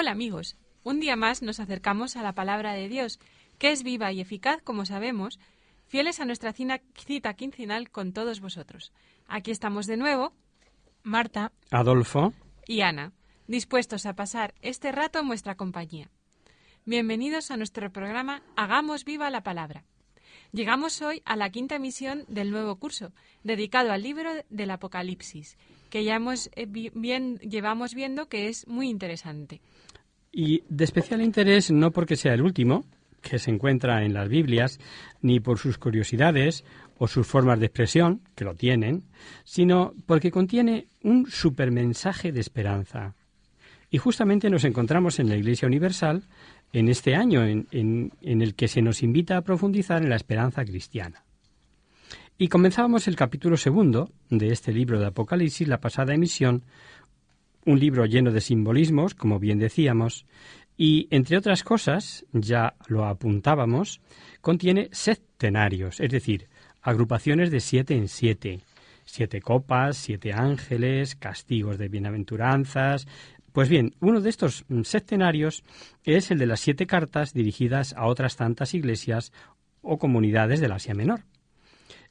Hola amigos, un día más nos acercamos a la palabra de Dios, que es viva y eficaz, como sabemos, fieles a nuestra cita quincenal con todos vosotros. Aquí estamos de nuevo, Marta Adolfo, y Ana, dispuestos a pasar este rato en vuestra compañía. Bienvenidos a nuestro programa Hagamos viva la palabra. Llegamos hoy a la quinta emisión del nuevo curso, dedicado al libro del Apocalipsis, que ya hemos, eh, llevamos viendo que es muy interesante. y de especial interés no porque sea el último, que se encuentra en las Biblias, ni por sus curiosidades o sus formas de expresión, que lo tienen, sino porque contiene un supermensaje de esperanza. Y justamente nos encontramos en la Iglesia Universal en este año en el que se nos invita a profundizar en la esperanza cristiana. Y comenzábamos el capítulo segundo de este libro de Apocalipsis, la pasada emisión, un libro lleno de simbolismos, como bien decíamos, y, entre otras cosas, ya lo apuntábamos, contiene septenarios, es decir, agrupaciones de siete en siete. Siete copas, siete ángeles, castigos de bienaventuranzas. Pues bien, uno de estos mm, septenarios es el de las siete cartas dirigidas a otras tantas iglesias o comunidades del Asia Menor.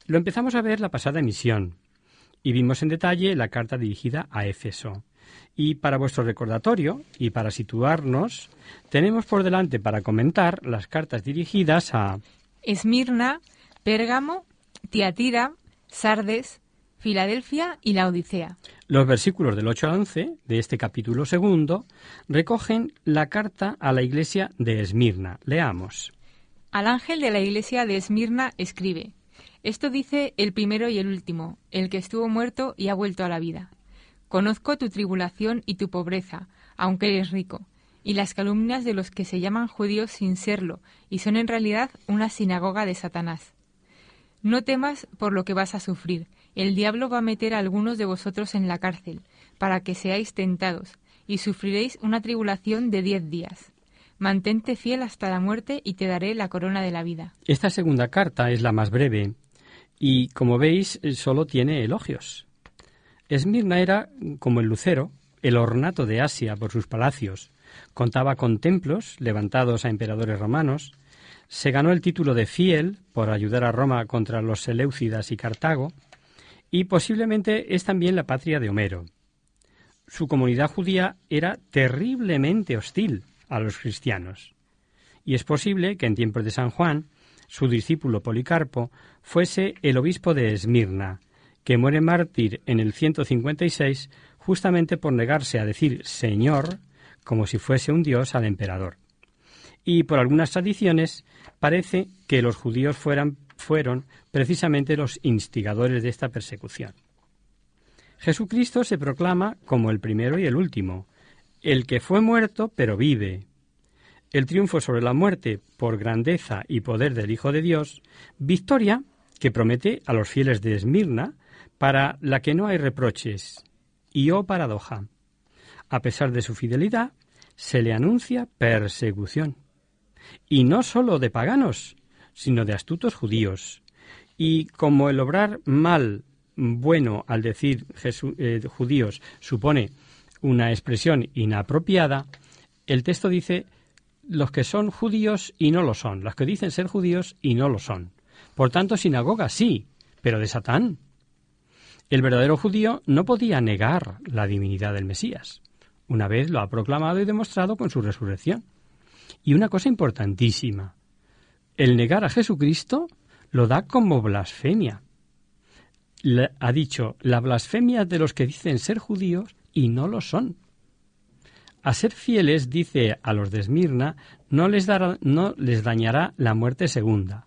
Lo empezamos a ver la pasada emisión y vimos en detalle la carta dirigida a Éfeso. Y para vuestro recordatorio y para situarnos, tenemos por delante para comentar las cartas dirigidas a Esmirna, Pérgamo, Tiatira, Sardes, Filadelfia y la Odisea. los versículos del 8 al 11 de este capítulo segundo, recogen la carta a la iglesia de Esmirna. Leamos. Al ángel de la iglesia de Esmirna escribe, Esto dice el primero y el último, el que estuvo muerto y ha vuelto a la vida. Conozco tu tribulación y tu pobreza, aunque eres rico, y las calumnias de los que se llaman judíos sin serlo, y son en realidad una sinagoga de Satanás. No temas por lo que vas a sufrir. El diablo va a meter a algunos de vosotros en la cárcel, para que seáis tentados, y sufriréis una tribulación de diez días. Mantente fiel hasta la muerte y te daré la corona de la vida. Esta segunda carta es la más breve y, como veis, eh, solo tiene elogios. Esmirna era, como el lucero, el ornato de Asia por sus palacios. Contaba con templos levantados a emperadores romanos. Se ganó el título de fiel por ayudar a Roma contra los Seleucidas y Cartago. Y posiblemente es también la patria de Homero. Su comunidad judía era terriblemente hostil a los cristianos. Y es posible que en tiempos de San Juan, su discípulo Policarpo fuese el obispo de Esmirna, que muere mártir en el 156 justamente por negarse a decir Señor como si fuese un dios al emperador. Y por algunas tradiciones parece que los judíos fueran, fueron precisamente los instigadores de esta persecución. Jesucristo se proclama como el primero y el último, el que fue muerto pero vive. El triunfo sobre la muerte por grandeza y poder del Hijo de Dios, victoria que promete a los fieles de Esmirna, para la que no hay reproches. Y oh paradoja, a pesar de su fidelidad, se le anuncia persecución. Y no sólo de paganos, sino de astutos judíos. Y como el obrar mal, bueno al decir eh, judíos supone una expresión inapropiada, el texto dice los que son judíos y no lo son, los que dicen ser judíos y no lo son. Por tanto, sinagoga sí, pero de Satán. El verdadero judío no podía negar la divinidad del Mesías. Una vez lo ha proclamado y demostrado con su resurrección. Y una cosa importantísima, el negar a Jesucristo lo da como blasfemia. ha dicho la blasfemia de los que dicen ser judíos y no lo son. A ser fieles, dice a los de Esmirna, no les, dará, no les dañará la muerte segunda,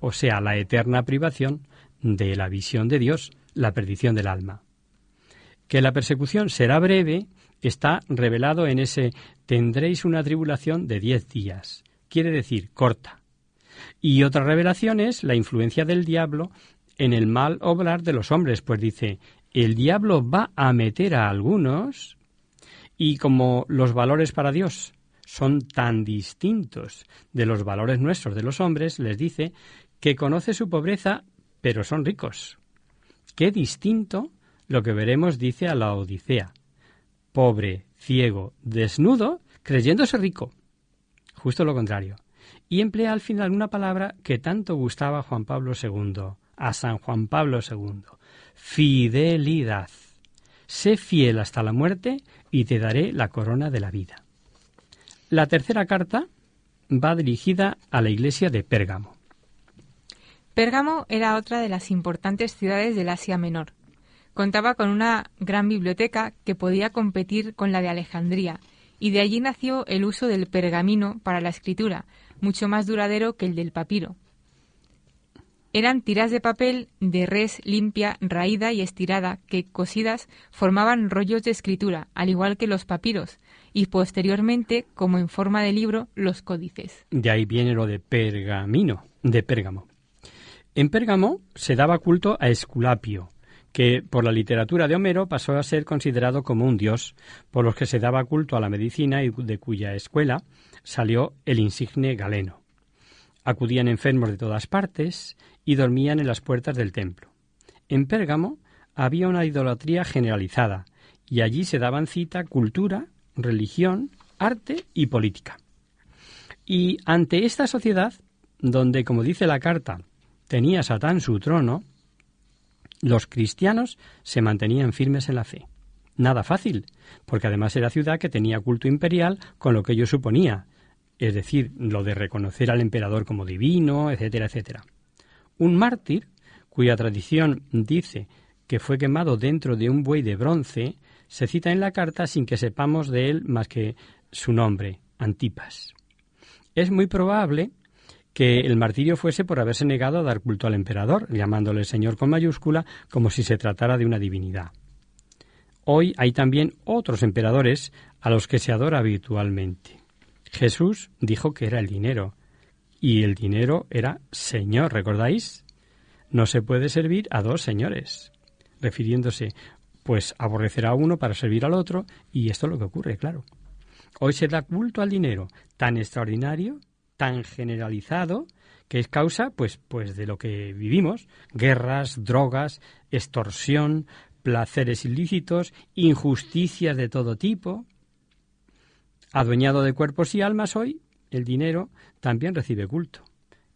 o sea, la eterna privación de la visión de Dios, la perdición del alma. Que la persecución será breve está revelado en ese tendréis una tribulación de diez días, quiere decir corta. Y otra revelación es la influencia del diablo en el mal obrar de los hombres, pues dice, el diablo va a meter a algunos y como los valores para Dios son tan distintos de los valores nuestros de los hombres, les dice que conoce su pobreza, pero son ricos. Qué distinto lo que veremos dice a la Odisea. Pobre, ciego, desnudo, creyéndose rico. Justo lo contrario. Y emplea al final una palabra que tanto gustaba a Juan Pablo II, a San Juan Pablo II. Fidelidad. Sé fiel hasta la muerte y te daré la corona de la vida. La tercera carta va dirigida a la iglesia de Pérgamo. Pérgamo era otra de las importantes ciudades del Asia Menor. Contaba con una gran biblioteca que podía competir con la de Alejandría, y de allí nació el uso del pergamino para la escritura, mucho más duradero que el del papiro. Eran tiras de papel de res limpia, raída y estirada, que cosidas formaban rollos de escritura, al igual que los papiros, y posteriormente, como en forma de libro, los códices. De ahí viene lo de pergamino, de Pérgamo. En Pérgamo se daba culto a Esculapio, que por la literatura de Homero pasó a ser considerado como un dios, por los que se daba culto a la medicina y de cuya escuela salió el insigne Galeno. Acudían enfermos de todas partes y dormían en las puertas del templo. En Pérgamo había una idolatría generalizada y allí se daban cita cultura, religión, arte y política. Y ante esta sociedad, donde, como dice la carta, tenía Satán su trono, los cristianos se mantenían firmes en la fe. Nada fácil, porque además era ciudad que tenía culto imperial con lo que ello suponía, es decir, lo de reconocer al emperador como divino, etcétera, etcétera. Un mártir, cuya tradición dice que fue quemado dentro de un buey de bronce, se cita en la carta sin que sepamos de él más que su nombre, Antipas. Es muy probable que el martirio fuese por haberse negado a dar culto al emperador, llamándole Señor con mayúscula, como si se tratara de una divinidad. Hoy hay también otros emperadores a los que se adora habitualmente. Jesús dijo que era el dinero, y el dinero era Señor, ¿recordáis? No se puede servir a dos señores, refiriéndose, pues aborrecerá a uno para servir al otro, y esto es lo que ocurre, claro. Hoy se da culto al dinero tan extraordinario, tan generalizado, que es causa, pues, pues de lo que vivimos, guerras, drogas, extorsión, placeres ilícitos, injusticias de todo tipo. Adueñado de cuerpos y almas hoy, el dinero también recibe culto.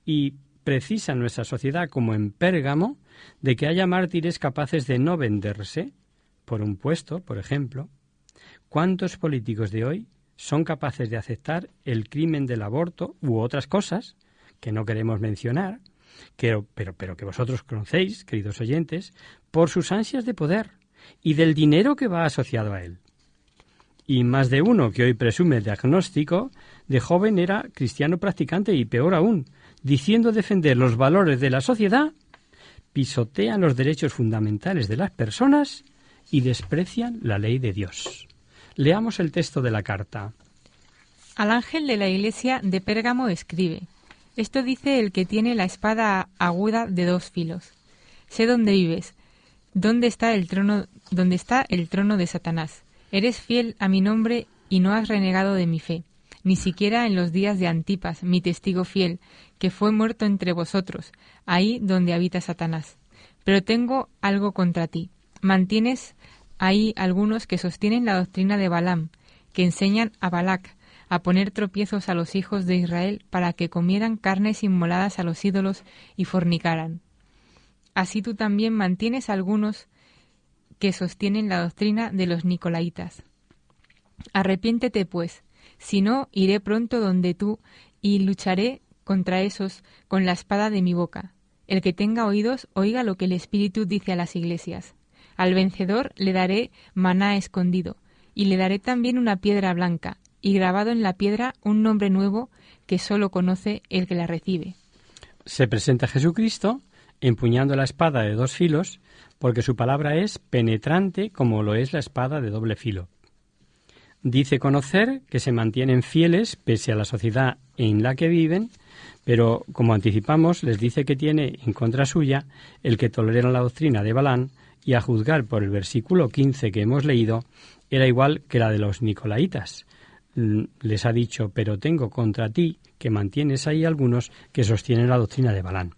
Y precisa nuestra sociedad, como en Pérgamo, de que haya mártires capaces de no venderse por un puesto, por ejemplo. ¿Cuántos políticos de hoy son capaces de aceptar el crimen del aborto u otras cosas que no queremos mencionar, pero, pero, que vosotros conocéis, queridos oyentes, por sus ansias de poder y del dinero que va asociado a él? y más de uno que hoy presume el diagnóstico de joven era cristiano practicante y peor aún, diciendo defender los valores de la sociedad, pisotean los derechos fundamentales de las personas y desprecian la ley de Dios. Leamos el texto de la carta. Al ángel de la iglesia de Pérgamo escribe, esto dice el que tiene la espada aguda de dos filos. Sé dónde vives, dónde está el trono, dónde está el trono de Satanás Eres fiel a mi nombre y no has renegado de mi fe, ni siquiera en los días de Antipas, mi testigo fiel, que fue muerto entre vosotros, ahí donde habita Satanás. Pero tengo algo contra ti. Mantienes ahí algunos que sostienen la doctrina de Balaam, que enseñan a Balac a poner tropiezos a los hijos de Israel para que comieran carnes inmoladas a los ídolos y fornicaran. Así tú también mantienes algunos que sostienen la doctrina de los Nicolaitas. Arrepiéntete, pues, si no, iré pronto donde tú y lucharé contra esos con la espada de mi boca. El que tenga oídos, oiga lo que el Espíritu dice a las iglesias. Al vencedor le daré maná escondido, y le daré también una piedra blanca, y grabado en la piedra un nombre nuevo que sólo conoce el que la recibe. Se presenta Jesucristo empuñando la espada de dos filos, porque su palabra es penetrante como lo es la espada de doble filo. Dice conocer que se mantienen fieles pese a la sociedad en la que viven, pero como anticipamos, les dice que tiene en contra suya el que tolera la doctrina de Balán y a juzgar por el versículo 15 que hemos leído, era igual que la de los nicolaitas. Les ha dicho, pero tengo contra ti que mantienes ahí algunos que sostienen la doctrina de Balán.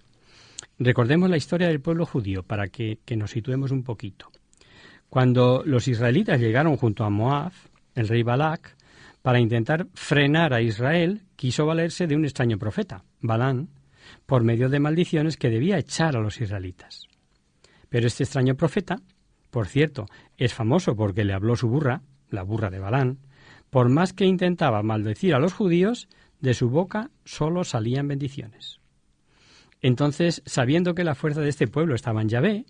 Recordemos la historia del pueblo judío para que, que nos situemos un poquito. Cuando los israelitas llegaron junto a Moab, el rey Balak, para intentar frenar a Israel, quiso valerse de un extraño profeta, Balán, por medio de maldiciones que debía echar a los israelitas. Pero este extraño profeta, por cierto, es famoso porque le habló su burra, la burra de Balán, por más que intentaba maldecir a los judíos, de su boca solo salían bendiciones. Entonces, sabiendo que la fuerza de este pueblo estaba en Yahvé,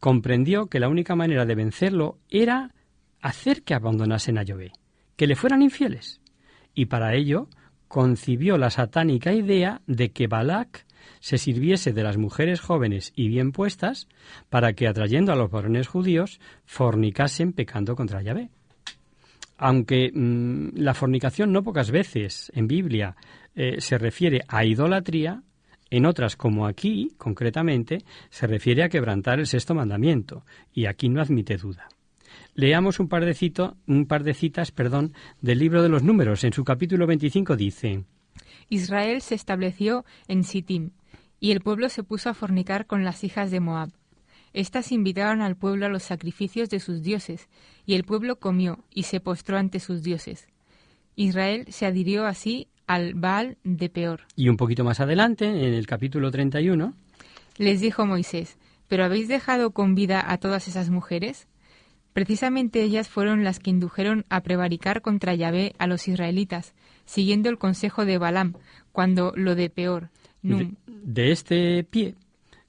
comprendió que la única manera de vencerlo era hacer que abandonasen a Yahvé, que le fueran infieles. Y para ello concibió la satánica idea de que Balak se sirviese de las mujeres jóvenes y bien puestas para que, atrayendo a los varones judíos, fornicasen pecando contra Yahvé. Aunque mm, la fornicación no pocas veces en Biblia eh, se refiere a idolatría, en otras, como aquí, concretamente, se refiere a quebrantar el sexto mandamiento, y aquí no admite duda. Leamos un par de, cito, un par de citas perdón, del libro de los números. En su capítulo 25 dice, Israel se estableció en Sittim, y el pueblo se puso a fornicar con las hijas de Moab. Estas invitaron al pueblo a los sacrificios de sus dioses, y el pueblo comió y se postró ante sus dioses. Israel se adhirió así al Baal de Peor. Y un poquito más adelante, en el capítulo 31, les dijo Moisés, ¿pero habéis dejado con vida a todas esas mujeres? Precisamente ellas fueron las que indujeron a prevaricar contra Yahvé a los israelitas, siguiendo el consejo de Balaam, cuando lo de peor. De, de, este pie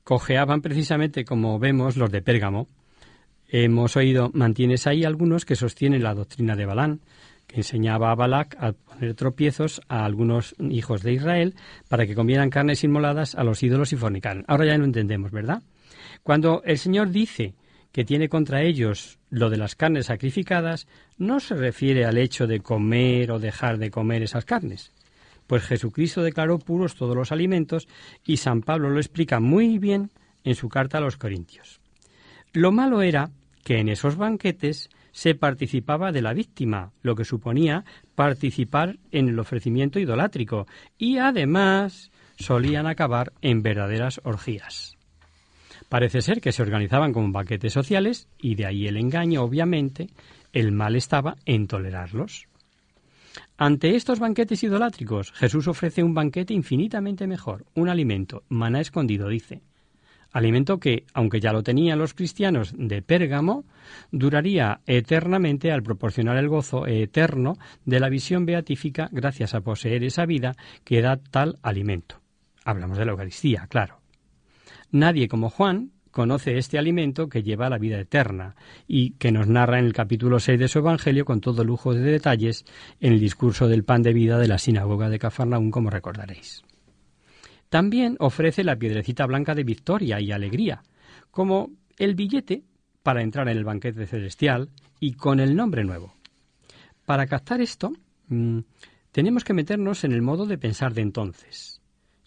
cojeaban precisamente, como vemos, los de Pérgamo. Hemos oído, mantienes ahí algunos que sostienen la doctrina de Balaam, que enseñaba a Balac a poner tropiezos a algunos hijos de Israel para que comieran carnes inmoladas a los ídolos y fornicaran. Ahora ya lo entendemos, ¿verdad? Cuando el Señor dice que tiene contra ellos lo de las carnes sacrificadas, no se refiere al hecho de comer o dejar de comer esas carnes, pues Jesucristo declaró puros todos los alimentos y San Pablo lo explica muy bien en su carta a los Corintios. Lo malo era que en esos banquetes se participaba de la víctima, lo que suponía participar en el ofrecimiento idolátrico, y además solían acabar en verdaderas orgías. Parece ser que se organizaban como banquetes sociales y de ahí el engaño, obviamente, el mal estaba en tolerarlos. Ante estos banquetes idolátricos, Jesús ofrece un banquete infinitamente mejor, un alimento, maná escondido, dice. Alimento que, aunque ya lo tenían los cristianos de Pérgamo, duraría eternamente al proporcionar el gozo eterno de la visión beatífica gracias a poseer esa vida que da tal alimento. Hablamos de la Eucaristía, claro. Nadie como Juan conoce este alimento que lleva a la vida eterna y que nos narra en el capítulo 6 de su Evangelio con todo lujo de detalles en el discurso del pan de vida de la sinagoga de Cafarnaún, como recordaréis. También ofrece la piedrecita blanca de victoria y alegría, como el billete para entrar en el banquete celestial y con el nombre nuevo. Para captar esto, mmm, tenemos que meternos en el modo de pensar de entonces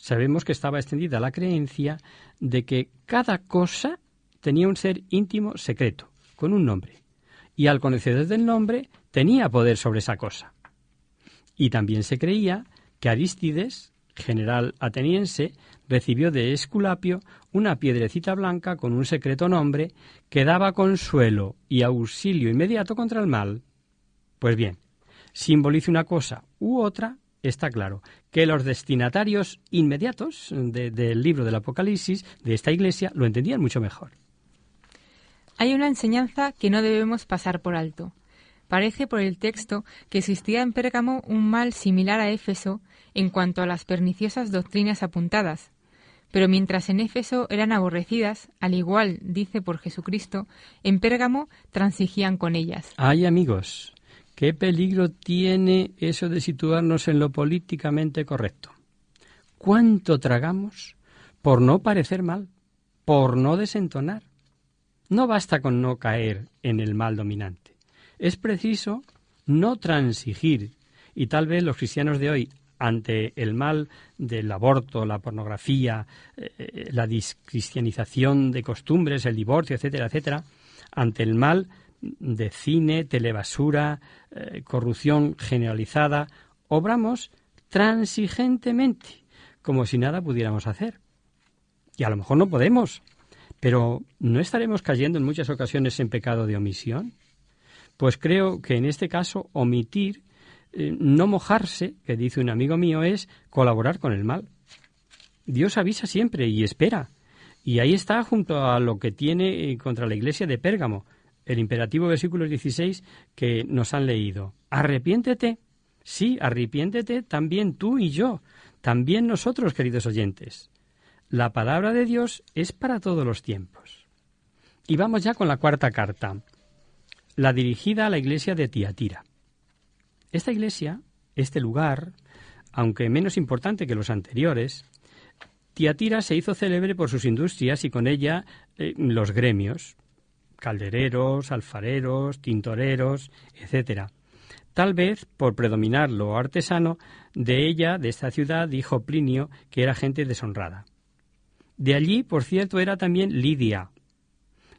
sabemos que estaba extendida la creencia de que cada cosa tenía un ser íntimo secreto, con un nombre, y al conocer del nombre tenía poder sobre esa cosa. Y también se creía que Arístides, general ateniense, recibió de Esculapio una piedrecita blanca con un secreto nombre que daba consuelo y auxilio inmediato contra el mal. Pues bien, simbolice una cosa u otra, está claro que los destinatarios inmediatos del libro del Apocalipsis de esta iglesia lo entendían mucho mejor. Hay una enseñanza que no debemos pasar por alto. Parece por el texto que existía en Pérgamo un mal similar a Éfeso en cuanto a las perniciosas doctrinas apuntadas. Pero mientras en Éfeso eran aborrecidas, al igual, dice por Jesucristo, en Pérgamo transigían con ellas. Ay, amigos, ¿qué peligro tiene eso de situarnos en lo políticamente correcto? ¿Cuánto tragamos por no parecer mal, por no desentonar? No basta con no caer en el mal dominante. Es preciso no transigir. Y tal vez los cristianos de hoy, ante el mal del aborto, la pornografía, eh, la discristianización de costumbres, el divorcio, etcétera, etcétera, ante el mal de cine, telebasura, eh, corrupción generalizada, obramos transigentemente, como si nada pudiéramos hacer. Y a lo mejor no podemos, pero ¿no estaremos cayendo en muchas ocasiones en pecado de omisión? Pues creo que en este caso omitir, eh, no mojarse, que dice un amigo mío, es colaborar con el mal. Dios avisa siempre y espera. Y ahí está junto a lo que tiene eh, contra la iglesia de Pérgamo, el imperativo versículo 16 que nos han leído. Arrepiéntete. Sí, arrepiéntete también tú y yo, también nosotros, queridos oyentes. La palabra de Dios es para todos los tiempos. Y vamos ya con la cuarta carta, la dirigida a la iglesia de Tiatira. Esta iglesia, este lugar, aunque menos importante que los anteriores, Tiatira se hizo célebre por sus industrias y con ella eh, los gremios, caldereros, alfareros, tintoreros, etc. Tal vez por predominar lo artesano, de ella, de esta ciudad, dijo Plinio que era gente deshonrada. De allí, por cierto, era también Lidia,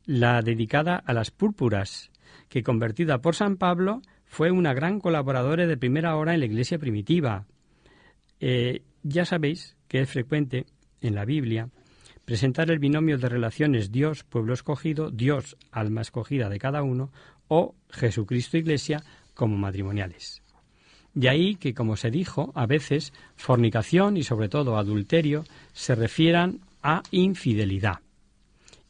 la dedicada a las púrpuras, que convertida por San Pablo fue una gran colaboradora de primera hora en la iglesia primitiva. Eh, ya sabéis que es frecuente en la Biblia presentar el binomio de relaciones Dios, pueblo escogido, Dios, alma escogida de cada uno, o Jesucristo, iglesia, como matrimoniales. De ahí que, como se dijo, a veces fornicación y sobre todo adulterio se refieran a infidelidad.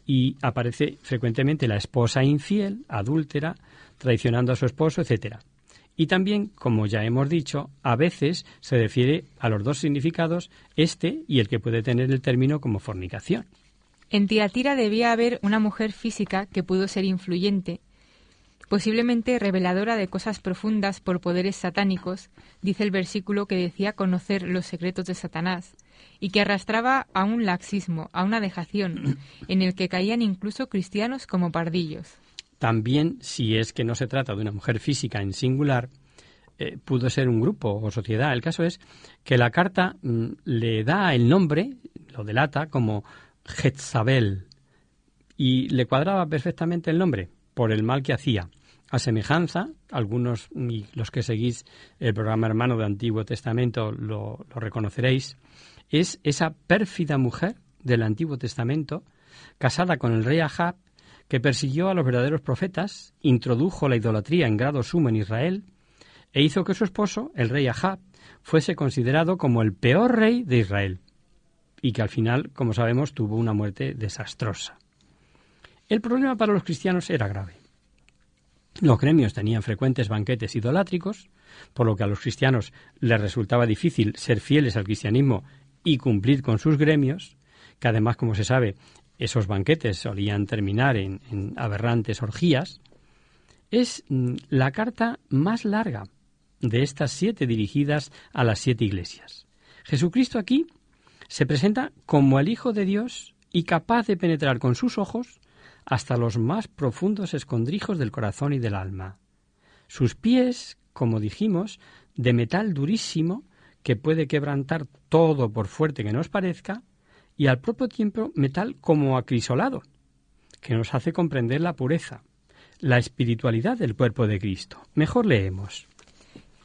Y aparece frecuentemente la esposa infiel, adúltera, traicionando a su esposo, etc. Y también, como ya hemos dicho, a veces se refiere a los dos significados, este y el que puede tener el término como fornicación. En Tiatira debía haber una mujer física que pudo ser influyente, posiblemente reveladora de cosas profundas por poderes satánicos, dice el versículo que decía conocer los secretos de Satanás, y que arrastraba a un laxismo, a una dejación, en el que caían incluso cristianos como pardillos. También, si es que no se trata de una mujer física en singular, eh, pudo ser un grupo o sociedad. El caso es que la carta mm, le da el nombre, lo delata como Jezabel, y le cuadraba perfectamente el nombre por el mal que hacía. A semejanza, algunos y los que seguís el programa hermano del Antiguo Testamento lo, lo reconoceréis, es esa pérfida mujer del Antiguo Testamento, casada con el rey Ahab, que persiguió a los verdaderos profetas, introdujo la idolatría en grado sumo en Israel, e hizo que su esposo, el rey Ahab, fuese considerado como el peor rey de Israel, y que al final, como sabemos, tuvo una muerte desastrosa. El problema para los cristianos era grave. Los gremios tenían frecuentes banquetes idolátricos, por lo que a los cristianos les resultaba difícil ser fieles al cristianismo y cumplir con sus gremios, que además, como se sabe, esos banquetes solían terminar en, aberrantes orgías, es mm, la carta más larga de estas siete dirigidas a las siete iglesias. Jesucristo aquí se presenta como el Hijo de Dios y capaz de penetrar con sus ojos hasta los más profundos escondrijos del corazón y del alma. Sus pies, como dijimos, de metal durísimo que puede quebrantar todo por fuerte que nos parezca, y al propio tiempo metal como acrisolado, que nos hace comprender la pureza, la espiritualidad del cuerpo de Cristo. Mejor leemos.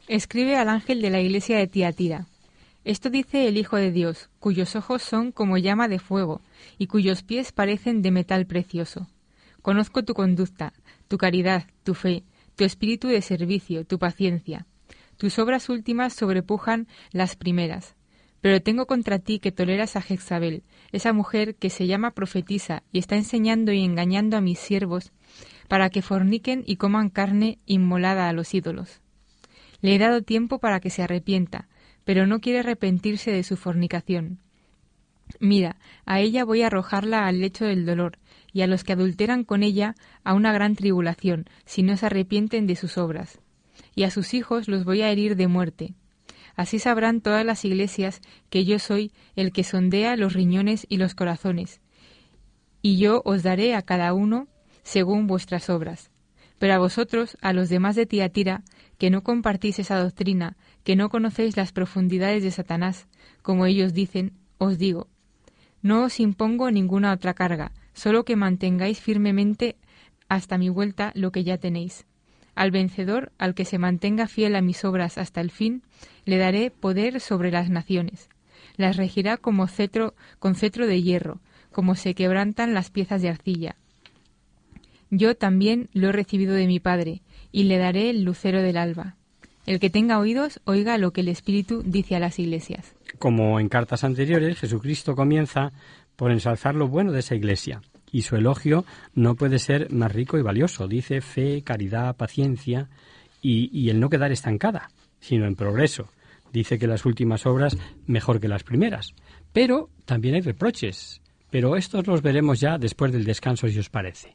Escribe al ángel de la iglesia de Tiatira. Esto dice el Hijo de Dios, cuyos ojos son como llama de fuego y cuyos pies parecen de metal precioso. Conozco tu conducta, tu caridad, tu fe, tu espíritu de servicio, tu paciencia. Tus obras últimas sobrepujan las primeras. Pero tengo contra ti que toleras a Jezabel, esa mujer que se llama profetisa y está enseñando y engañando a mis siervos para que forniquen y coman carne inmolada a los ídolos. Le he dado tiempo para que se arrepienta, pero no quiere arrepentirse de su fornicación. Mira, a ella voy a arrojarla al lecho del dolor, y a los que adulteran con ella a una gran tribulación, si no se arrepienten de sus obras. Y a sus hijos los voy a herir de muerte. Así sabrán todas las iglesias que yo soy el que sondea los riñones y los corazones. Y yo os daré a cada uno según vuestras obras. Pero a vosotros, a los demás de Tiatira, que no compartís esa doctrina, que no conocéis las profundidades de Satanás, como ellos dicen, os digo, no os impongo ninguna otra carga, solo que mantengáis firmemente hasta mi vuelta lo que ya tenéis. Al vencedor, al que se mantenga fiel a mis obras hasta el fin, le daré poder sobre las naciones. Las regirá como cetro con cetro de hierro, como se quebrantan las piezas de arcilla. Yo también lo he recibido de mi Padre, y le daré el lucero del alba. El que tenga oídos, oiga lo que el Espíritu dice a las iglesias. Como en cartas anteriores, Jesucristo comienza por ensalzar lo bueno de esa iglesia, y su elogio no puede ser más rico y valioso. Dice fe, caridad, paciencia y, el no quedar estancada, sino en progreso. Dice que las últimas obras mejor que las primeras. Pero también hay reproches. Pero estos los veremos ya después del descanso, si os parece.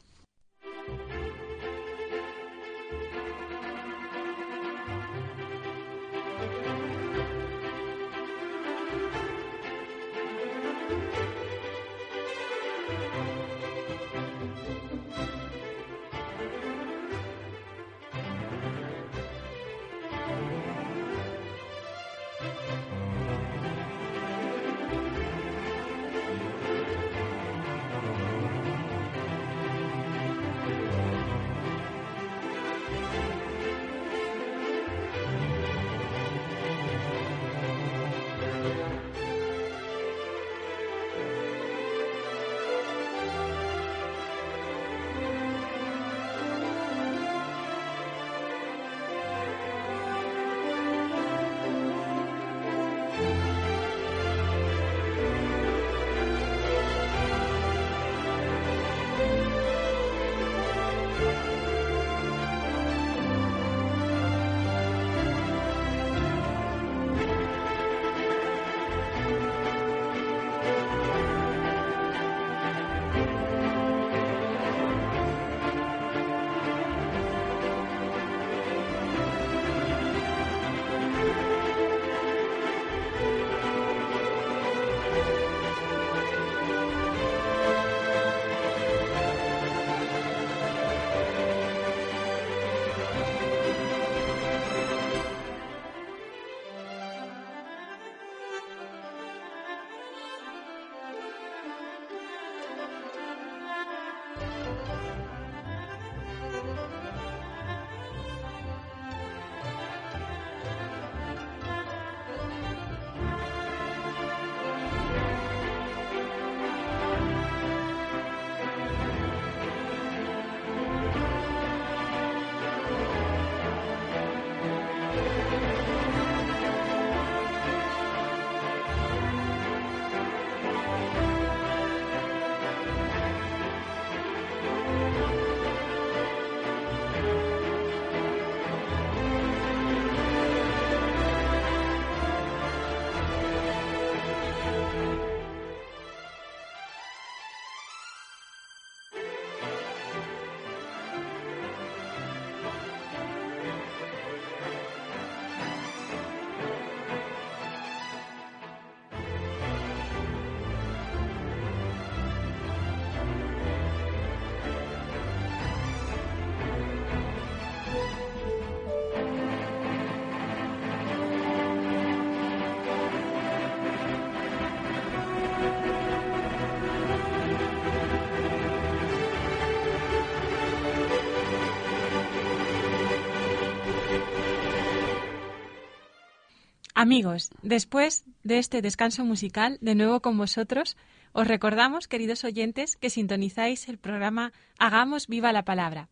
Amigos, después de este descanso musical, de nuevo con vosotros, os recordamos, queridos oyentes, que sintonizáis el programa Hagamos viva la palabra.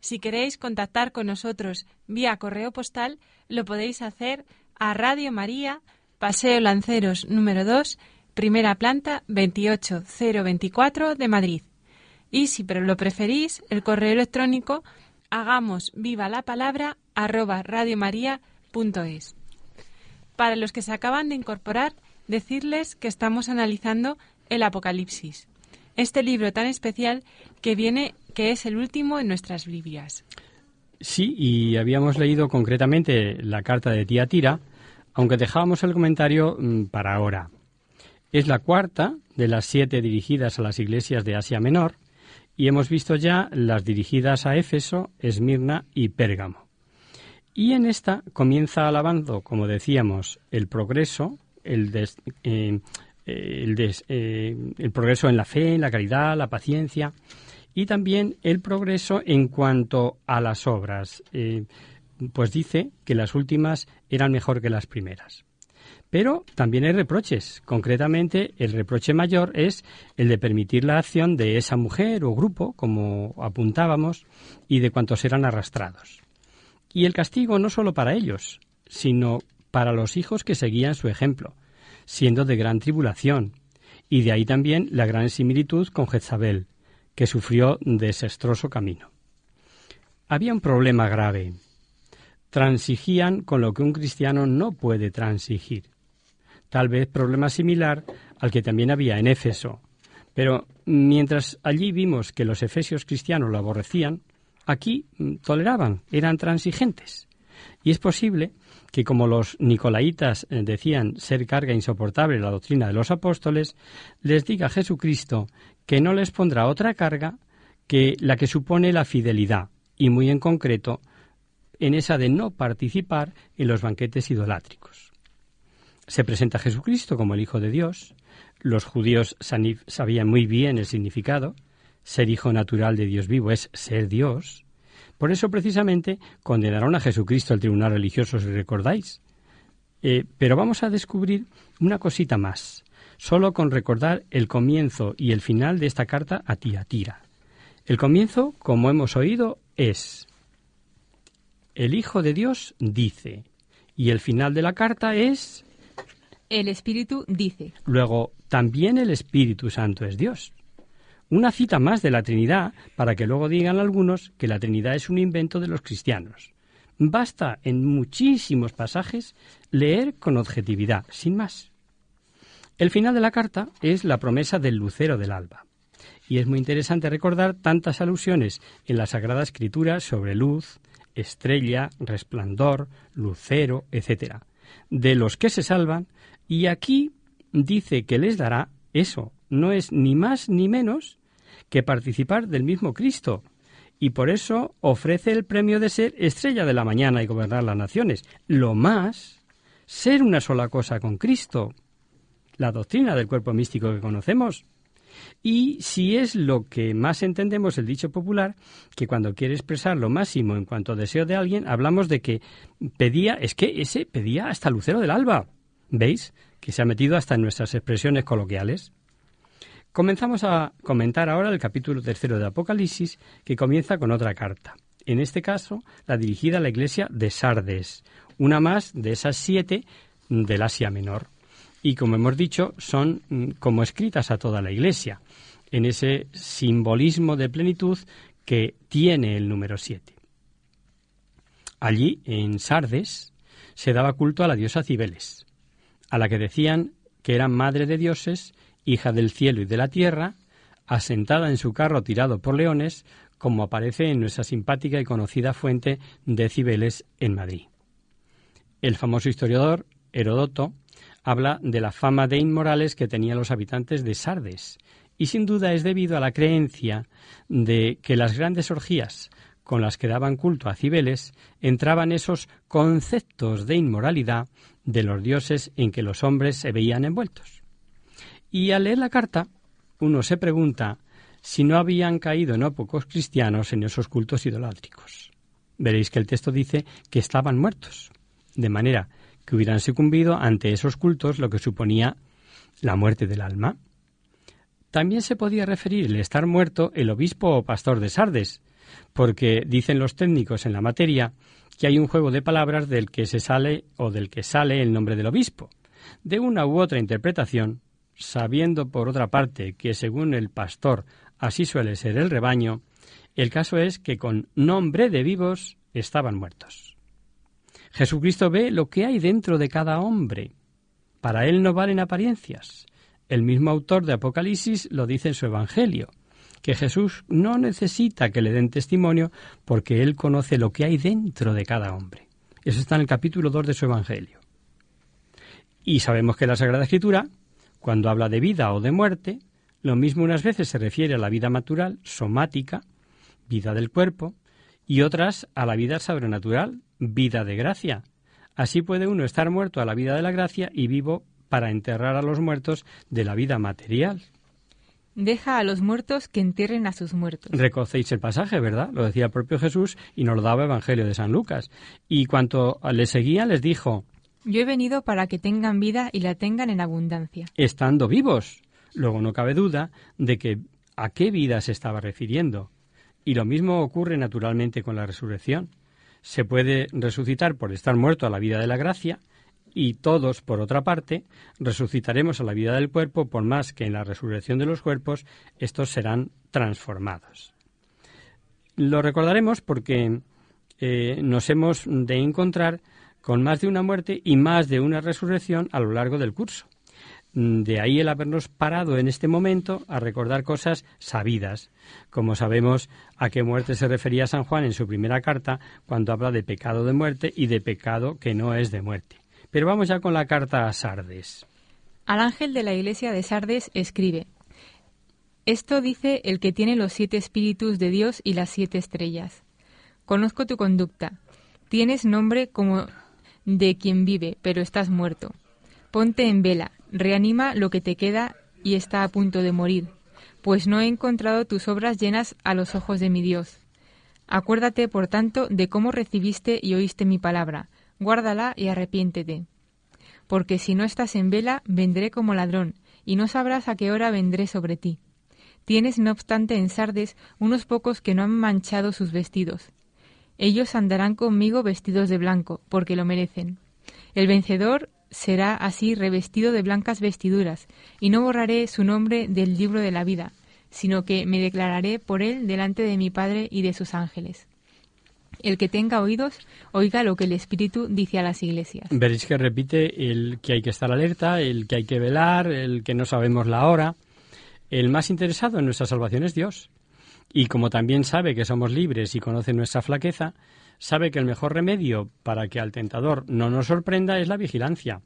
Si queréis contactar con nosotros vía correo postal, lo podéis hacer a Radio María, Paseo Lanceros número 2, primera planta 28024 de Madrid. Y si lo preferís, el correo electrónico hagamos viva la palabra arroba radiomaria.es. Para los que se acaban de incorporar, decirles que estamos analizando el Apocalipsis, este libro tan especial que viene, que es el último en nuestras Biblias. Sí, y habíamos leído concretamente la carta de Tiatira, aunque dejábamos el comentario mm, para ahora. Es la cuarta de las siete dirigidas a las iglesias de Asia Menor, y hemos visto ya las dirigidas a Éfeso, Esmirna y Pérgamo. Y en esta comienza alabando, como decíamos, el progreso, el, eh, eh, el, progreso en la fe, en la caridad, la paciencia y también el progreso en cuanto a las obras. Eh, pues dice que las últimas eran mejor que las primeras. Pero también hay reproches. Concretamente, el reproche mayor es el de permitir la acción de esa mujer o grupo, como apuntábamos, y de cuantos eran arrastrados. Y el castigo no solo para ellos, sino para los hijos que seguían su ejemplo, siendo de gran tribulación, y de ahí también la gran similitud con Jezabel, que sufrió desastroso camino. Había un problema grave. Transigían con lo que un cristiano no puede transigir. Tal vez problema similar al que también había en Éfeso. Pero mientras allí vimos que los efesios cristianos lo aborrecían, aquí mm, toleraban, eran transigentes. Y es posible que como los nicolaitas eh, decían ser carga insoportable la doctrina de los apóstoles, les diga Jesucristo que no les pondrá otra carga que la que supone la fidelidad, y muy en concreto en esa de no participar en los banquetes idolátricos. Se presenta Jesucristo como el Hijo de Dios, los judíos sabían muy bien el significado, ser hijo natural de Dios vivo es ser Dios, por eso, precisamente, condenaron a Jesucristo al tribunal religioso, si recordáis. Eh, pero vamos a descubrir una cosita más, solo con recordar el comienzo y el final de esta carta a Tiatira. El comienzo, como hemos oído, es el Hijo de Dios dice, y el final de la carta es el Espíritu dice. Luego, también el Espíritu Santo es Dios. Una cita más de la Trinidad para que luego digan algunos que la Trinidad es un invento de los cristianos. Basta en muchísimos pasajes leer con objetividad, sin más. El final de la carta es la promesa del lucero del alba. Y es muy interesante recordar tantas alusiones en la Sagrada Escritura sobre luz, estrella, resplandor, lucero, etc., de los que se salvan, y aquí dice que les dará eso, no es ni más ni menos que participar del mismo Cristo, y por eso ofrece el premio de ser estrella de la mañana y gobernar las naciones. Lo más, ser una sola cosa con Cristo, la doctrina del cuerpo místico que conocemos. Y si es lo que más entendemos el dicho popular, que cuando quiere expresar lo máximo en cuanto a deseo de alguien, hablamos de que pedía, es que ese pedía hasta lucero del alba. ¿Veis? Que se ha metido hasta en nuestras expresiones coloquiales. Comenzamos a comentar ahora el capítulo tercero de Apocalipsis, que comienza con otra carta. En este caso, la dirigida a la iglesia de Sardes, una más de esas siete del Asia Menor. Y como hemos dicho, son mm, como escritas a toda la iglesia, en ese simbolismo de plenitud que tiene el número siete. Allí, en Sardes, se daba culto a la diosa Cibeles, a la que decían que era madre de dioses hija del cielo y de la tierra, asentada en su carro tirado por leones, como aparece en nuestra simpática y conocida fuente de Cibeles en Madrid. El famoso historiador Herodoto habla de la fama de inmorales que tenían los habitantes de Sardes, y sin duda es debido a la creencia de que las grandes orgías con las que daban culto a Cibeles entraban esos conceptos de inmoralidad de los dioses en que los hombres se veían envueltos. Y al leer la carta, uno se pregunta si no habían caído no pocos cristianos en esos cultos idolátricos. Veréis que el texto dice que estaban muertos, de manera que hubieran sucumbido ante esos cultos, lo que suponía la muerte del alma. También se podía referir el estar muerto el obispo o pastor de Sardes, porque dicen los técnicos en la materia que hay un juego de palabras del que se sale o del que sale el nombre del obispo. De una u otra interpretación, sabiendo por otra parte que según el pastor así suele ser el rebaño, el caso es que con nombre de vivos estaban muertos. Jesucristo ve lo que hay dentro de cada hombre. Para él no valen apariencias. El mismo autor de Apocalipsis lo dice en su Evangelio, que Jesús no necesita que le den testimonio porque él conoce lo que hay dentro de cada hombre. Eso está en el capítulo 2 de su Evangelio. Y sabemos que la Sagrada Escritura, cuando habla de vida o de muerte, lo mismo unas veces se refiere a la vida natural, somática, vida del cuerpo, y otras a la vida sobrenatural, vida de gracia. Así puede uno estar muerto a la vida de la gracia y vivo para enterrar a los muertos de la vida material. Deja a los muertos que entierren a sus muertos. Recocéis el pasaje, ¿verdad? Lo decía el propio Jesús y nos lo daba Evangelio de San Lucas. Y cuanto le seguían, les dijo, Yo he venido para que tengan vida y la tengan en abundancia. Estando vivos. Luego no cabe duda de que a qué vida se estaba refiriendo. Y lo mismo ocurre naturalmente con la resurrección. Se puede resucitar por estar muerto a la vida de la gracia y todos, por otra parte, resucitaremos a la vida del cuerpo, por más que en la resurrección de los cuerpos estos serán transformados. Lo recordaremos porque eh, nos hemos de encontrar con más de una muerte y más de una resurrección a lo largo del curso. De ahí el habernos parado en este momento a recordar cosas sabidas, como sabemos a qué muerte se refería San Juan en su primera carta cuando habla de pecado de muerte y de pecado que no es de muerte. Pero vamos ya con la carta a Sardes. Al ángel de la iglesia de Sardes escribe, Esto dice el que tiene los siete espíritus de Dios y las siete estrellas. Conozco tu conducta. Tienes nombre como de quien vive, pero estás muerto. Ponte en vela, reanima lo que te queda y está a punto de morir, pues no he encontrado tus obras llenas a los ojos de mi Dios. Acuérdate, por tanto, de cómo recibiste y oíste mi palabra, guárdala y arrepiéntete. Porque si no estás en vela, vendré como ladrón, y no sabrás a qué hora vendré sobre ti. Tienes, no obstante, en Sardes unos pocos que no han manchado sus vestidos. Ellos andarán conmigo vestidos de blanco, porque lo merecen. El vencedor será así revestido de blancas vestiduras, y no borraré su nombre del libro de la vida, sino que me declararé por él delante de mi Padre y de sus ángeles. El que tenga oídos, oiga lo que el Espíritu dice a las iglesias. Veréis que repite el que hay que estar alerta, el que hay que velar, el que no sabemos la hora. El más interesado en nuestra salvación es Dios. Y como también sabe que somos libres y conoce nuestra flaqueza, sabe que el mejor remedio para que al tentador no nos sorprenda es la vigilancia.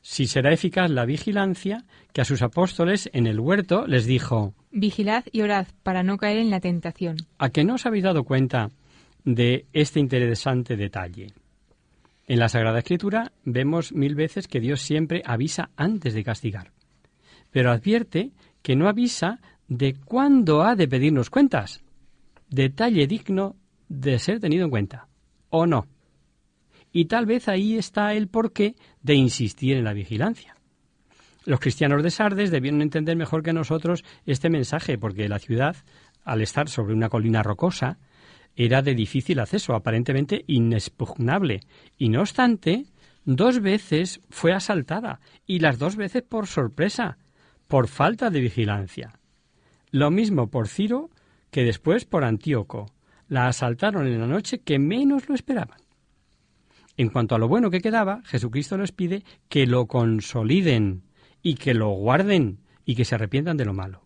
Si será eficaz la vigilancia, que a sus apóstoles en el huerto les dijo Vigilad y orad para no caer en la tentación. ¿A que no os habéis dado cuenta de este interesante detalle? En la Sagrada Escritura vemos mil veces que Dios siempre avisa antes de castigar, pero advierte que no avisa de cuándo ha de pedirnos cuentas. Detalle digno de ser tenido en cuenta, ¿o no? Y tal vez ahí está el porqué de insistir en la vigilancia. Los cristianos de Sardes debieron entender mejor que nosotros este mensaje, porque la ciudad, al estar sobre una colina rocosa, era de difícil acceso, aparentemente inexpugnable, y no obstante, dos veces fue asaltada, y las dos veces por sorpresa, por falta de vigilancia. Lo mismo por Ciro que después por Antíoco. La asaltaron en la noche que menos lo esperaban. En cuanto a lo bueno que quedaba, Jesucristo les pide que lo consoliden y que lo guarden y que se arrepientan de lo malo.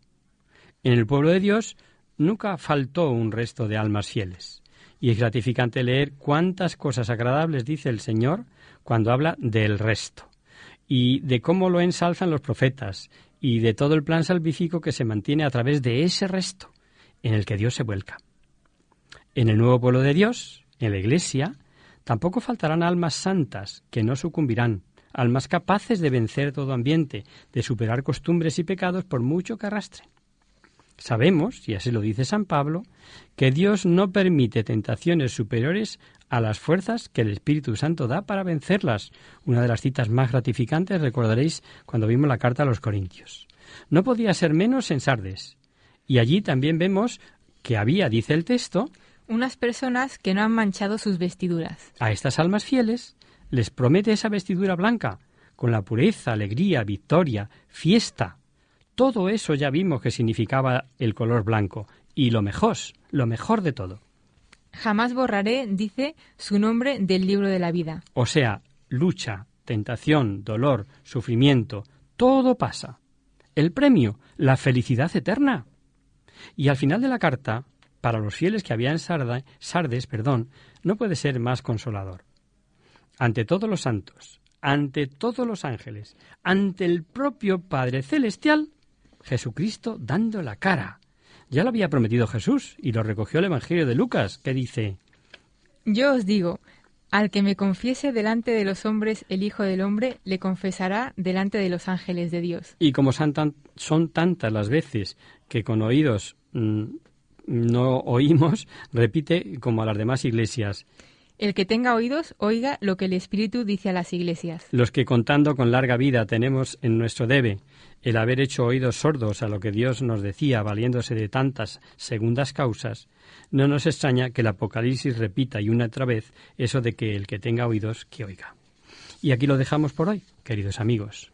En el pueblo de Dios nunca faltó un resto de almas fieles. Y es gratificante leer cuántas cosas agradables dice el Señor cuando habla del resto y de cómo lo ensalzan los profetas y de todo el plan salvífico que se mantiene a través de ese resto en el que Dios se vuelca. En el nuevo pueblo de Dios, en la Iglesia, tampoco faltarán almas santas que no sucumbirán, almas capaces de vencer todo ambiente, de superar costumbres y pecados por mucho que arrastren. Sabemos, y así lo dice San Pablo, que Dios no permite tentaciones superiores a las fuerzas que el Espíritu Santo da para vencerlas. Una de las citas más gratificantes recordaréis cuando vimos la carta a los Corintios. No podía ser menos en Sardes. Y allí también vemos que había, dice el texto, unas personas que no han manchado sus vestiduras. A estas almas fieles les promete esa vestidura blanca, con la pureza, alegría, victoria, fiesta, Todo eso ya vimos que significaba el color blanco. Y lo mejor, lo mejor de todo. Jamás borraré, dice, su nombre del libro de la vida. O sea, lucha, tentación, dolor, sufrimiento, todo pasa. El premio, la felicidad eterna. Y al final de la carta, para los fieles que había en Sardes, perdón, no puede ser más consolador. Ante todos los santos, ante todos los ángeles, ante el propio Padre Celestial, Jesucristo dando la cara. Ya lo había prometido Jesús y lo recogió el Evangelio de Lucas, que dice, Yo os digo, al que me confiese delante de los hombres el Hijo del Hombre, le confesará delante de los ángeles de Dios. Y como son, son tantas las veces que con oídos mm, no oímos, repite como a las demás iglesias. El que tenga oídos, oiga lo que el Espíritu dice a las iglesias. Los que contando con larga vida tenemos en nuestro debe el haber hecho oídos sordos a lo que Dios nos decía, valiéndose de tantas segundas causas, no nos extraña que el Apocalipsis repita y una otra vez eso de que el que tenga oídos, que oiga. Y aquí lo dejamos por hoy, queridos amigos.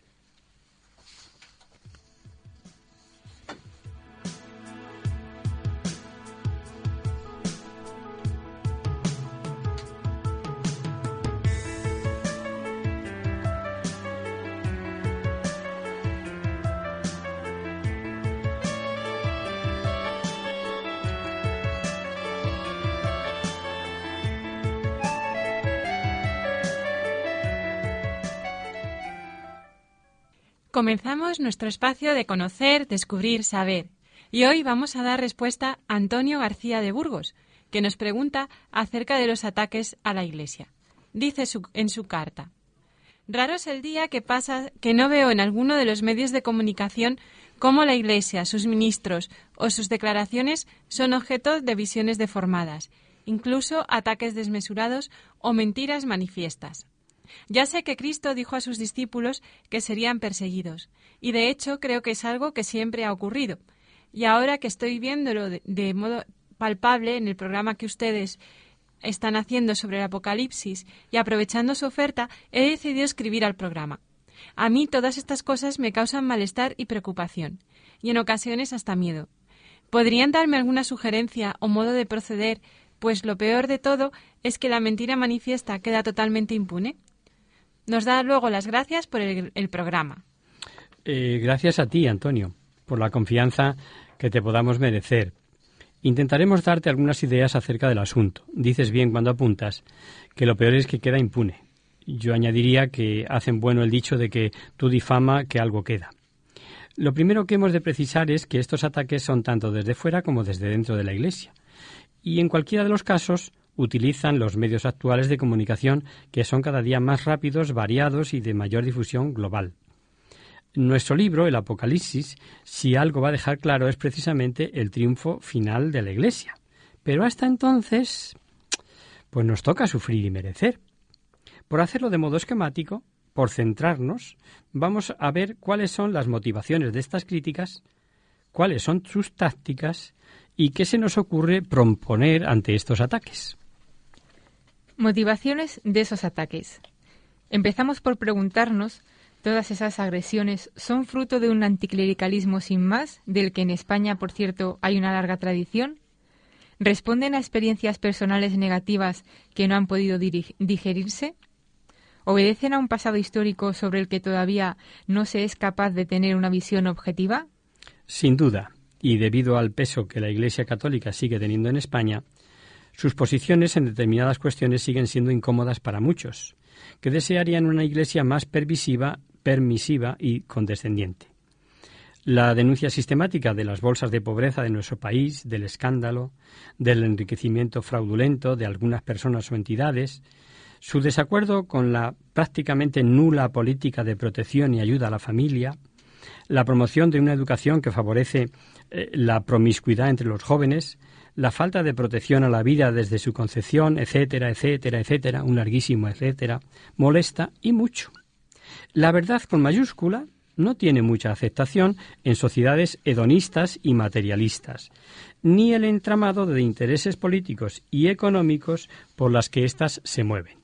Comenzamos nuestro espacio de conocer, descubrir, saber. Y hoy vamos a dar respuesta a Antonio García de Burgos, que nos pregunta acerca de los ataques a la Iglesia. Dice en su carta, Raro es el día que pasa que no veo en alguno de los medios de comunicación cómo la Iglesia, sus ministros o sus declaraciones son objeto de visiones deformadas, incluso ataques desmesurados o mentiras manifiestas. Ya sé que Cristo dijo a sus discípulos que serían perseguidos, y de hecho creo que es algo que siempre ha ocurrido. Y ahora que estoy viéndolo de, modo palpable en el programa que ustedes están haciendo sobre el Apocalipsis y aprovechando su oferta, he decidido escribir al programa. A mí todas estas cosas me causan malestar y preocupación, y en ocasiones hasta miedo. ¿Podrían darme alguna sugerencia o modo de proceder? Pues lo peor de todo es que la mentira manifiesta queda totalmente impune. Nos da luego las gracias por el, programa. Eh, gracias a ti, Antonio, por la confianza que te podamos merecer. Intentaremos darte algunas ideas acerca del asunto. Dices bien cuando apuntas que lo peor es que queda impune. Yo añadiría que hacen bueno el dicho de que tú difama que algo queda. Lo primero que hemos de precisar es que estos ataques son tanto desde fuera como desde dentro de la Iglesia. Y en cualquiera de los casos utilizan los medios actuales de comunicación que son cada día más rápidos, variados y de mayor difusión global. Nuestro libro, el Apocalipsis, si algo va a dejar claro es precisamente el triunfo final de la Iglesia. Pero hasta entonces, pues nos toca sufrir y merecer. Por hacerlo de modo esquemático, por centrarnos, vamos a ver cuáles son las motivaciones de estas críticas, cuáles son sus tácticas y qué se nos ocurre proponer ante estos ataques. Motivaciones de esos ataques. Empezamos por preguntarnos, ¿todas esas agresiones son fruto de un anticlericalismo sin más, del que en España, por cierto, hay una larga tradición? ¿Responden a experiencias personales negativas que no han podido digerirse? ¿Obedecen a un pasado histórico sobre el que todavía no se es capaz de tener una visión objetiva? Sin duda, y debido al peso que la Iglesia Católica sigue teniendo en España, sus posiciones en determinadas cuestiones siguen siendo incómodas para muchos, que desearían una Iglesia más permisiva, permisiva y condescendiente. La denuncia sistemática de las bolsas de pobreza de nuestro país, del escándalo, del enriquecimiento fraudulento de algunas personas o entidades, su desacuerdo con la prácticamente nula política de protección y ayuda a la familia, la promoción de una educación que favorece eh, la promiscuidad entre los jóvenes, la falta de protección a la vida desde su concepción, etcétera, etcétera, etcétera, un larguísimo etcétera, molesta y mucho. La verdad con mayúscula no tiene mucha aceptación en sociedades hedonistas y materialistas, ni el entramado de intereses políticos y económicos por las que éstas se mueven.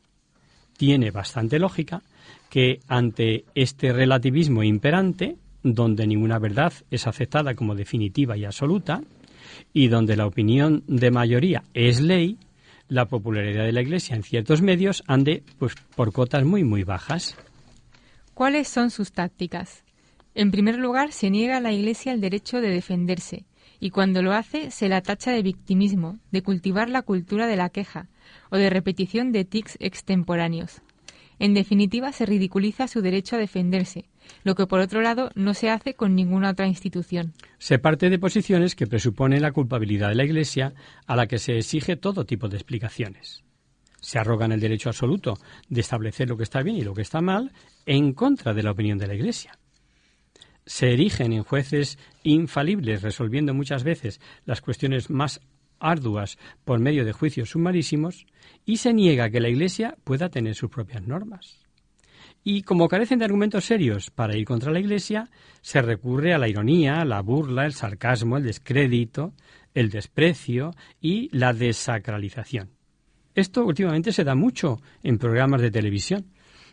Tiene bastante lógica que ante este relativismo imperante, donde ninguna verdad es aceptada como definitiva y absoluta, y donde la opinión de mayoría es ley, la popularidad de la Iglesia en ciertos medios ande pues, por cotas muy, muy bajas. ¿Cuáles son sus tácticas? En primer lugar, se niega a la Iglesia el derecho de defenderse, y cuando lo hace se la tacha de victimismo, de cultivar la cultura de la queja o de repetición de tics extemporáneos. En definitiva, se ridiculiza su derecho a defenderse, lo que por otro lado no se hace con ninguna otra institución. Se parte de posiciones que presuponen la culpabilidad de la Iglesia a la que se exige todo tipo de explicaciones. Se arrogan el derecho absoluto de establecer lo que está bien y lo que está mal en contra de la opinión de la Iglesia. Se erigen en jueces infalibles, resolviendo muchas veces las cuestiones más arduas por medio de juicios sumarísimos, y se niega que la Iglesia pueda tener sus propias normas. Y como carecen de argumentos serios para ir contra la Iglesia, se recurre a la ironía, la burla, el sarcasmo, el descrédito, el desprecio y la desacralización. Esto últimamente se da mucho en programas de televisión,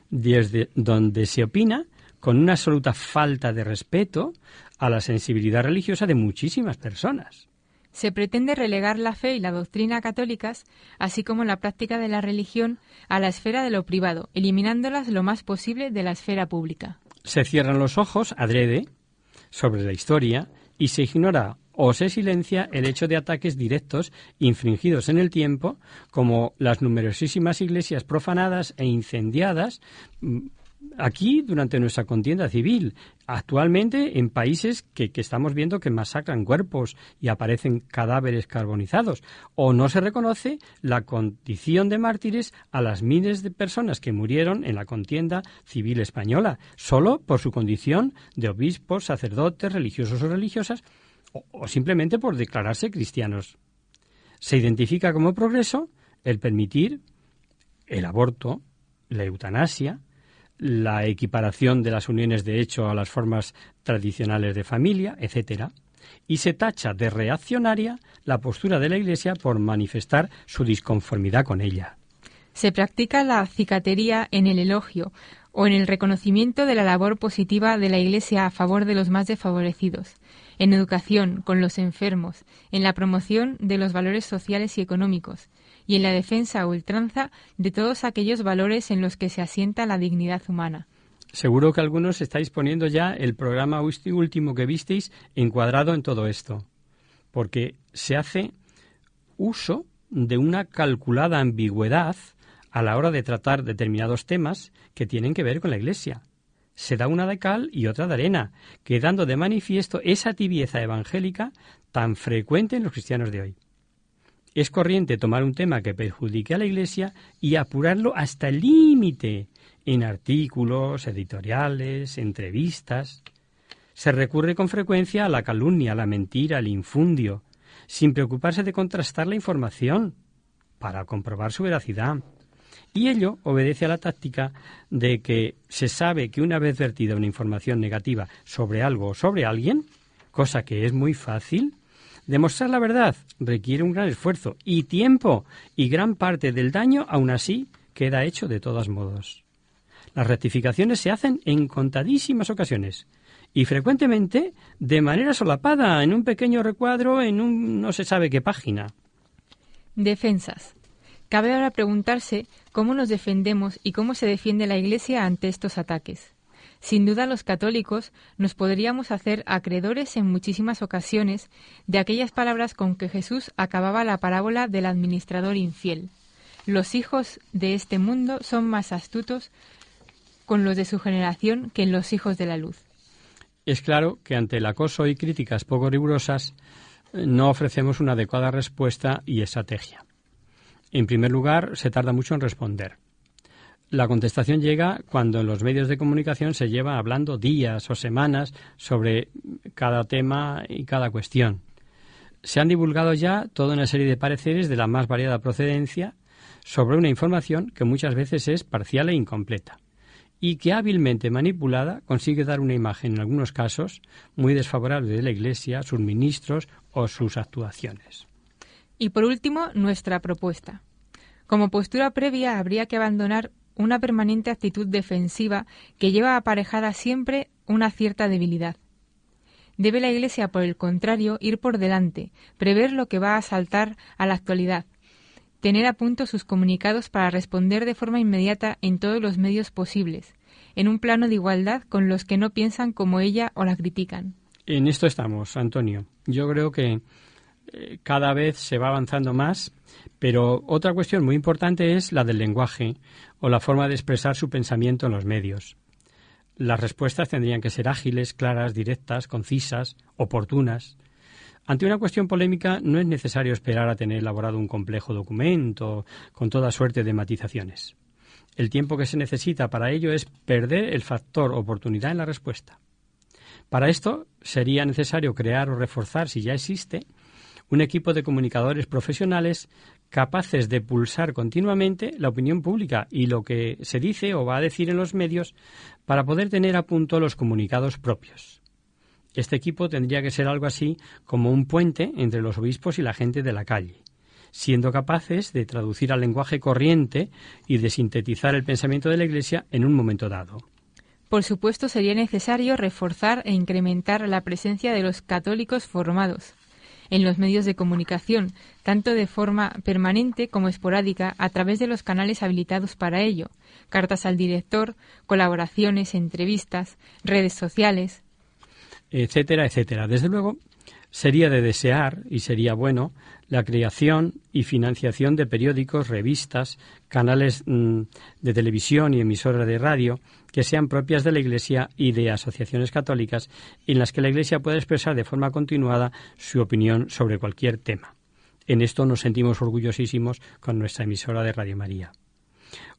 desde donde se opina con una absoluta falta de respeto a la sensibilidad religiosa de muchísimas personas. Se pretende relegar la fe y la doctrina católicas, así como la práctica de la religión, a la esfera de lo privado, eliminándolas lo más posible de la esfera pública. Se cierran los ojos, adrede, sobre la historia y se ignora o se silencia el hecho de ataques directos infringidos en el tiempo, como las numerosísimas iglesias profanadas e incendiadas mm, aquí durante nuestra contienda civil, actualmente en países que, estamos viendo que masacran cuerpos y aparecen cadáveres carbonizados, o no se reconoce la condición de mártires a las miles de personas que murieron en la contienda civil española, solo por su condición de obispos, sacerdotes, religiosos o religiosas, o, o simplemente por declararse cristianos. Se identifica como progreso el permitir el aborto, la eutanasia, la equiparación de las uniones de hecho a las formas tradicionales de familia, etc. Y se tacha de reaccionaria la postura de la Iglesia por manifestar su disconformidad con ella. Se practica la cicatería en el elogio o en el reconocimiento de la labor positiva de la Iglesia a favor de los más desfavorecidos, en educación, con los enfermos, en la promoción de los valores sociales y económicos, y en la defensa a ultranza de todos aquellos valores en los que se asienta la dignidad humana. Seguro que algunos estáis poniendo ya el programa último que visteis encuadrado en todo esto, porque se hace uso de una calculada ambigüedad a la hora de tratar determinados temas que tienen que ver con la Iglesia. Se da una de cal y otra de arena, quedando de manifiesto esa tibieza evangélica tan frecuente en los cristianos de hoy. Es corriente tomar un tema que perjudique a la Iglesia y apurarlo hasta el límite en artículos, editoriales, entrevistas. Se recurre con frecuencia a la calumnia, a la mentira, al infundio, sin preocuparse de contrastar la información para comprobar su veracidad. Y ello obedece a la táctica de que se sabe que una vez vertida una información negativa sobre algo o sobre alguien, cosa que es muy fácil, Demostrar la verdad requiere un gran esfuerzo y tiempo, y gran parte del daño, aún así, queda hecho de todos modos. Las rectificaciones se hacen en contadísimas ocasiones y frecuentemente de manera solapada, en un pequeño recuadro, en un no se sabe qué página. Defensas. Cabe ahora preguntarse cómo nos defendemos y cómo se defiende la Iglesia ante estos ataques. Sin duda los católicos nos podríamos hacer acreedores en muchísimas ocasiones de aquellas palabras con que Jesús acababa la parábola del administrador infiel. Los hijos de este mundo son más astutos con los de su generación que los hijos de la luz. Es claro que ante el acoso y críticas poco rigurosas no ofrecemos una adecuada respuesta y estrategia. En primer lugar, se tarda mucho en responder. La contestación llega cuando en los medios de comunicación se lleva hablando días o semanas sobre cada tema y cada cuestión. Se han divulgado ya toda una serie de pareceres de la más variada procedencia sobre una información que muchas veces es parcial e incompleta y que hábilmente manipulada consigue dar una imagen en algunos casos muy desfavorable de la Iglesia, sus ministros o sus actuaciones. Y por último, nuestra propuesta. Como postura previa habría que abandonar una permanente actitud defensiva que lleva aparejada siempre una cierta debilidad. Debe la Iglesia, por el contrario, ir por delante, prever lo que va a saltar a la actualidad, tener a punto sus comunicados para responder de forma inmediata en todos los medios posibles, en un plano de igualdad con los que no piensan como ella o la critican. En esto estamos, Antonio. Yo creo que eh, cada vez se va avanzando más, pero otra cuestión muy importante es la del lenguaje o la forma de expresar su pensamiento en los medios. Las respuestas tendrían que ser ágiles, claras, directas, concisas, oportunas. Ante una cuestión polémica no es necesario esperar a tener elaborado un complejo documento con toda suerte de matizaciones. El tiempo que se necesita para ello es perder el factor oportunidad en la respuesta. Para esto sería necesario crear o reforzar, si ya existe, un equipo de comunicadores profesionales capaces de pulsar continuamente la opinión pública y lo que se dice o va a decir en los medios para poder tener a punto los comunicados propios. Este equipo tendría que ser algo así como un puente entre los obispos y la gente de la calle, siendo capaces de traducir al lenguaje corriente y de sintetizar el pensamiento de la Iglesia en un momento dado. Por supuesto, sería necesario reforzar e incrementar la presencia de los católicos formados en los medios de comunicación, tanto de forma permanente como esporádica, a través de los canales habilitados para ello, cartas al director, colaboraciones, entrevistas, redes sociales, etcétera, etcétera. Desde luego, sería de desear y sería bueno la creación y financiación de periódicos, revistas, canales mm, de televisión y emisoras de radio que sean propias de la Iglesia y de asociaciones católicas en las que la Iglesia pueda expresar de forma continuada su opinión sobre cualquier tema. En esto nos sentimos orgullosísimos con nuestra emisora de Radio María.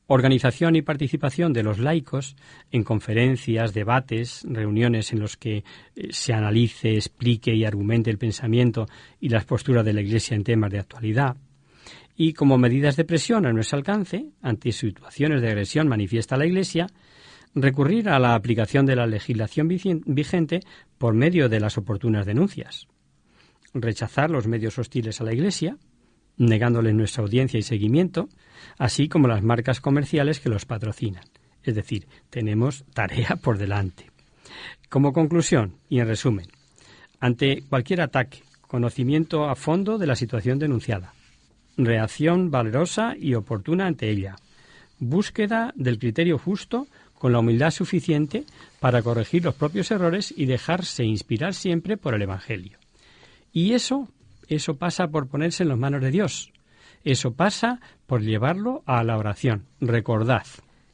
Organización y participación de los laicos en conferencias, debates, reuniones en los que eh, se analice, explique y argumente el pensamiento y las posturas de la Iglesia en temas de actualidad. Y como medidas de presión a nuestro alcance, ante situaciones de agresión manifiesta la Iglesia, recurrir a la aplicación de la legislación vigente por medio de las oportunas denuncias. Rechazar los medios hostiles a la Iglesia, negándoles nuestra audiencia y seguimiento, así como las marcas comerciales que los patrocinan. Es decir, tenemos tarea por delante. Como conclusión y en resumen, ante cualquier ataque, conocimiento a fondo de la situación denunciada, reacción valerosa y oportuna ante ella, búsqueda del criterio justo con la humildad suficiente para corregir los propios errores y dejarse inspirar siempre por el Evangelio. Y eso eso pasa por ponerse en las manos de Dios. Eso pasa por llevarlo a la oración. Recordad.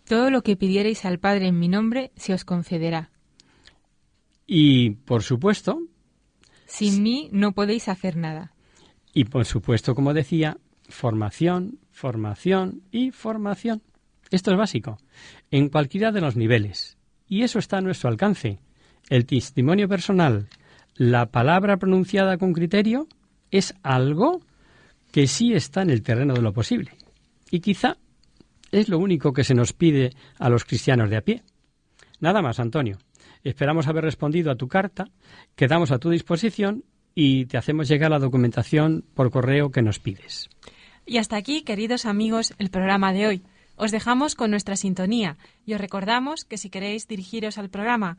Todo lo que pidiereis al Padre en mi nombre se os concederá. Y, por supuesto... Sin mí no podéis hacer nada. Y, por supuesto, como decía, formación, formación y formación. Esto es básico, en cualquiera de los niveles. Y eso está a nuestro alcance. El testimonio personal, la palabra pronunciada con criterio es algo que sí está en el terreno de lo posible. Y quizá es lo único que se nos pide a los cristianos de a pie. Nada más, Antonio. Esperamos haber respondido a tu carta, quedamos a tu disposición y te hacemos llegar la documentación por correo que nos pides. Y hasta aquí, queridos amigos, el programa de hoy. Os dejamos con nuestra sintonía y os recordamos que si queréis dirigiros al programa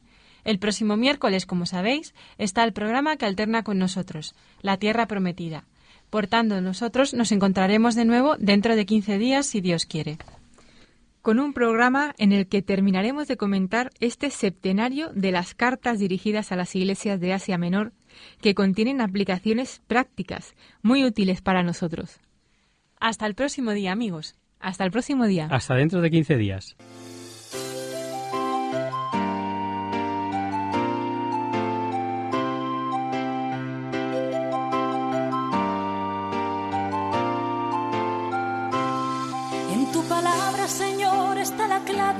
El próximo miércoles, como sabéis, está el programa que alterna con nosotros, La Tierra Prometida, por tanto, nosotros nos encontraremos de nuevo dentro de 15 días, si Dios quiere. Con un programa en el que terminaremos de comentar este septenario de las cartas dirigidas a las iglesias de Asia Menor, que contienen aplicaciones prácticas muy útiles para nosotros. Hasta el próximo día, amigos. Hasta el próximo día. Hasta dentro de 15 días.